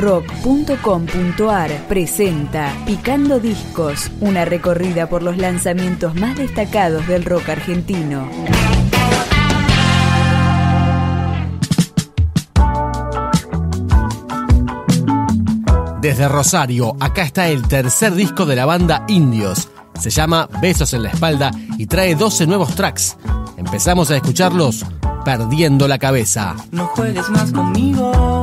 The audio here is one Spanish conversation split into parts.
rock.com.ar presenta Picando Discos, una recorrida por los lanzamientos más destacados del rock argentino. Desde Rosario, acá está el tercer disco de la banda Indios. Se llama Besos en la espalda y trae 12 nuevos tracks. Empezamos a escucharlos perdiendo la cabeza. No juegues más conmigo.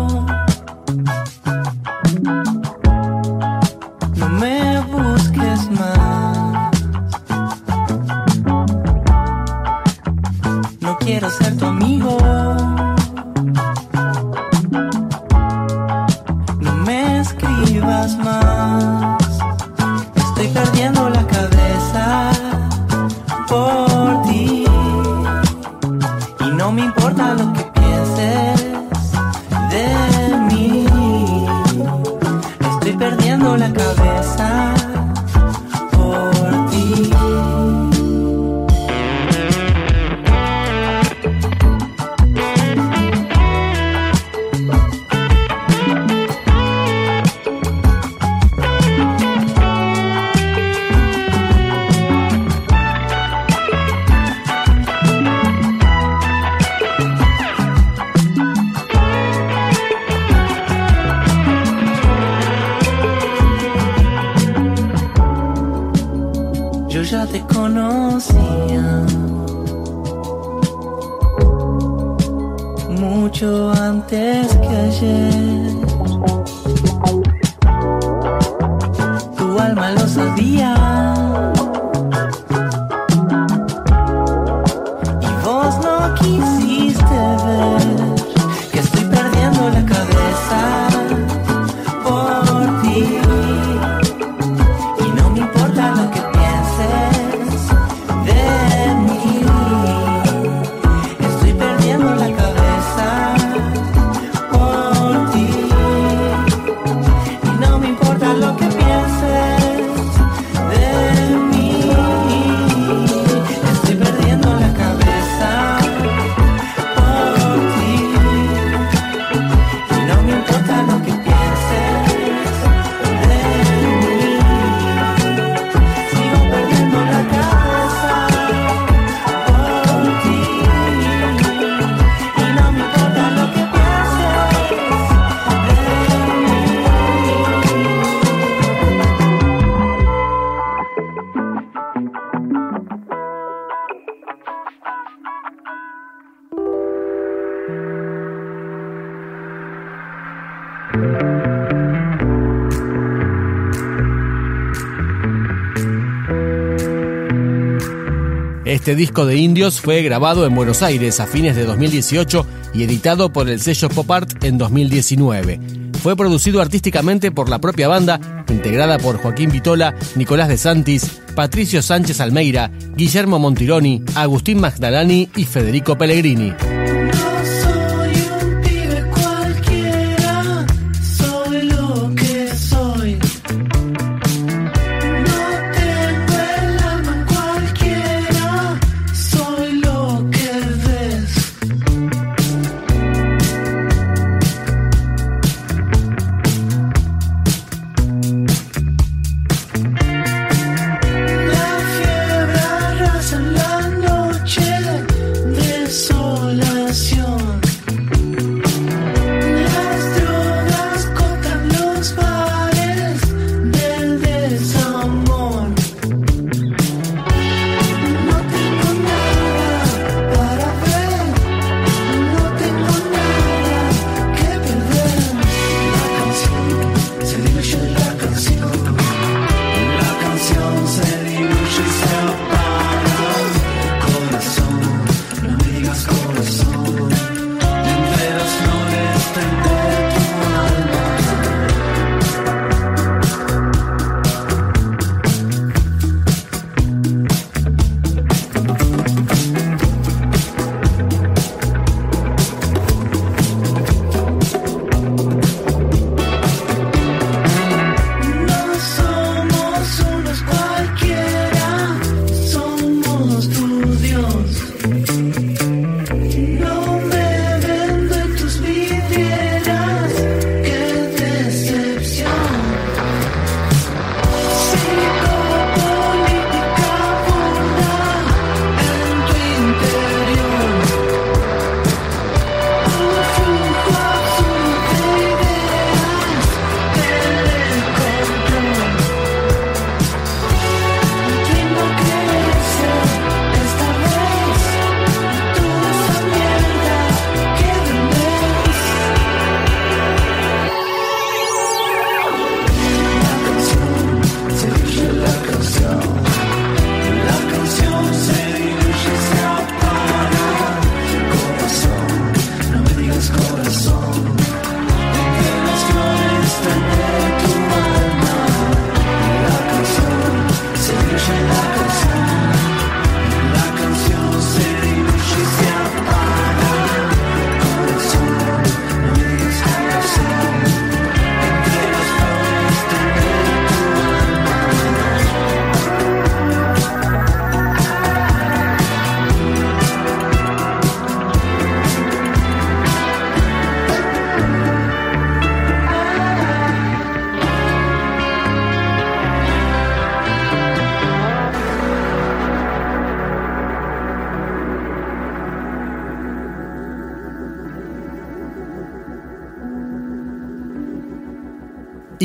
Que ayer. Tu alma lo sabía. Este disco de Indios fue grabado en Buenos Aires a fines de 2018 y editado por el sello Pop Art en 2019. Fue producido artísticamente por la propia banda, integrada por Joaquín Vitola, Nicolás de Santis, Patricio Sánchez Almeida, Guillermo Montironi, Agustín Magdalani y Federico Pellegrini.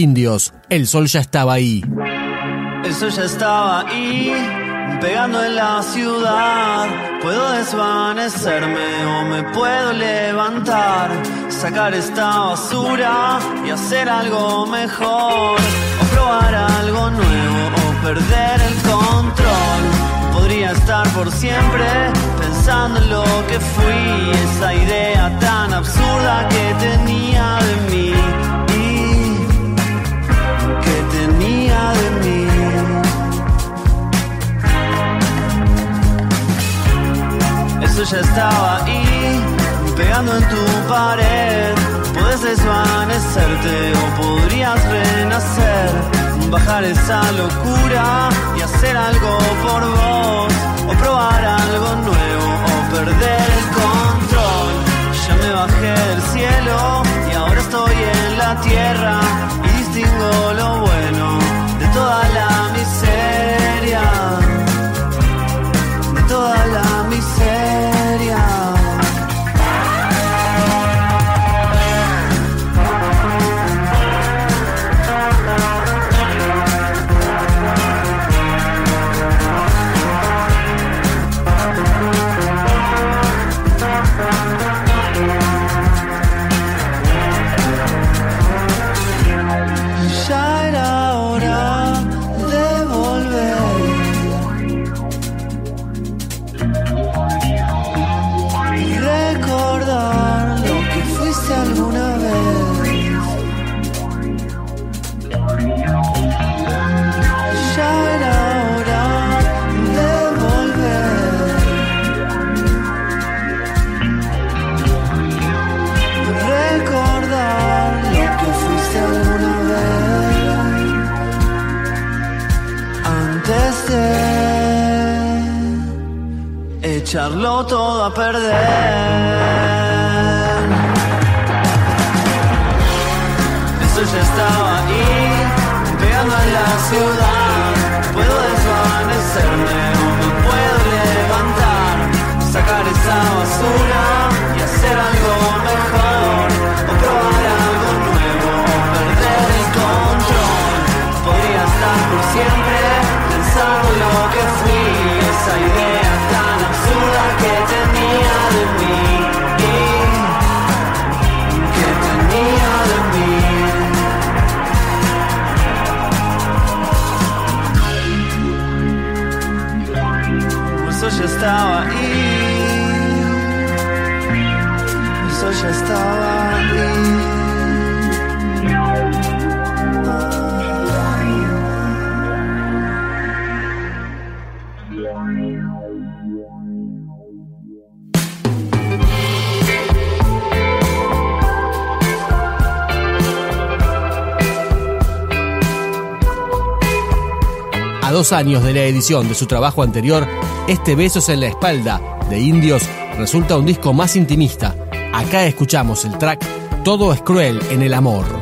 Indios, el sol ya estaba ahí. El sol ya estaba ahí, pegando en la ciudad. Puedo desvanecerme o me puedo levantar, sacar esta basura y hacer algo mejor. O probar algo nuevo o perder el control. Podría estar por siempre pensando en lo que fui, esa idea tan absurda que tenía de mí. Ya estaba ahí, pegando en tu pared. Puedes desvanecerte o podrías renacer, bajar esa locura y hacer algo por vos, o probar algo nuevo o perder el control. Ya me bajé del cielo y ahora estoy en la tierra todo a perder. Eso ya estaba ahí, pegando en la ciudad. Puedo desvanecerme Eso Dos años de la edición de su trabajo anterior, este Besos en la espalda de Indios resulta un disco más intimista. Acá escuchamos el track Todo es cruel en el amor.